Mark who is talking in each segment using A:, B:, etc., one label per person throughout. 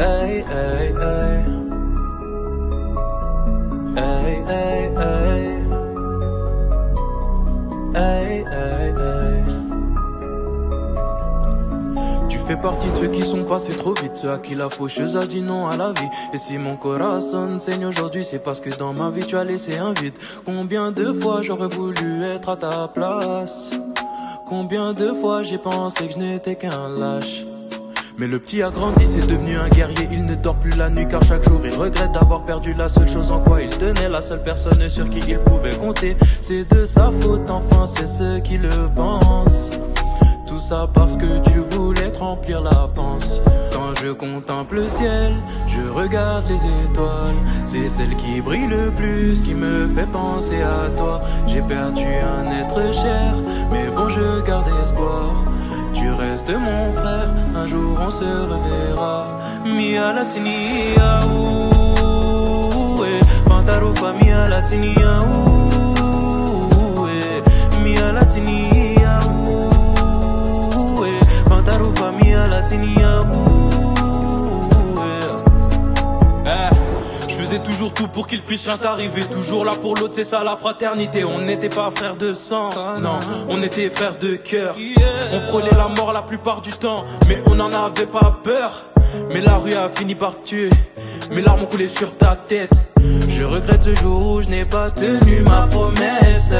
A: Hey, hey, hey. Hey, hey, hey. Hey, hey, hey. Tu fais partie de ceux qui sont passés trop vite, ceux à qui la faucheuse a dit non à la vie. Et si mon corazon saigne aujourd'hui, c'est parce que dans ma vie tu as laissé un vide. Combien de fois j'aurais voulu être à ta place? Combien de fois j'ai pensé que je n'étais qu'un lâche? Mais le petit a grandi, c'est devenu un guerrier. Il ne dort plus la nuit car chaque jour il regrette d'avoir perdu la seule chose en quoi il tenait. La seule personne sur qui il pouvait compter. C'est de sa faute, enfin, c'est ce qui le pense. Tout ça parce que tu voulais te remplir la panse. Quand je contemple le ciel, je regarde les étoiles. C'est celle qui brille le plus qui me fait penser à toi. J'ai perdu un être cher, mais bon, je garde restes mon frère, un jour on se reverra. Mia latinia, ouh, eh. Toujours tout pour qu'il puisse rien t'arriver. Toujours là pour l'autre, c'est ça la fraternité. On n'était pas frères de sang, non. On était frères de cœur. On frôlait la mort la plupart du temps Mais on n'en avait pas peur. Mais la rue a fini par tuer Mes larmes ont coulé sur ta tête. Je regrette ce jour où je n'ai pas tenu ma promesse.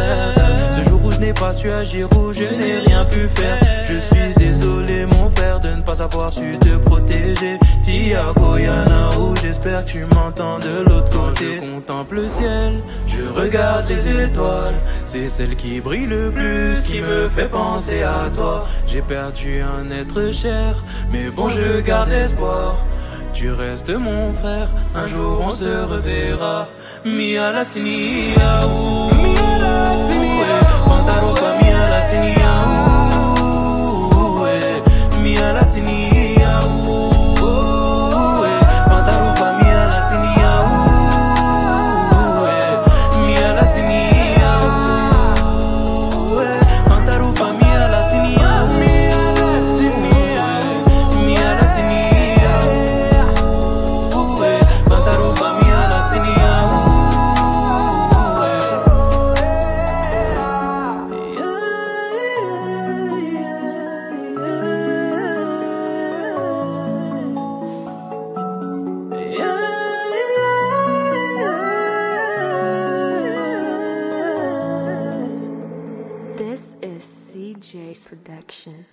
A: Ce jour où je n'ai pas su agir, où je n'ai rien pu faire. Je suis désolé mon frère de ne pas avoir su te protéger. Tiago Yana où j'espère que tu m'entends de l'autre côté. Je contemple le ciel, je regarde les étoiles. C'est celle qui brille le plus qui me fait penser à toi. J'ai perdu un être cher, mais bon je garde espoir tu restes mon frère, un jour on se reverra. Mia latinia, Fantaropa, mia latinia,
B: DJ's production.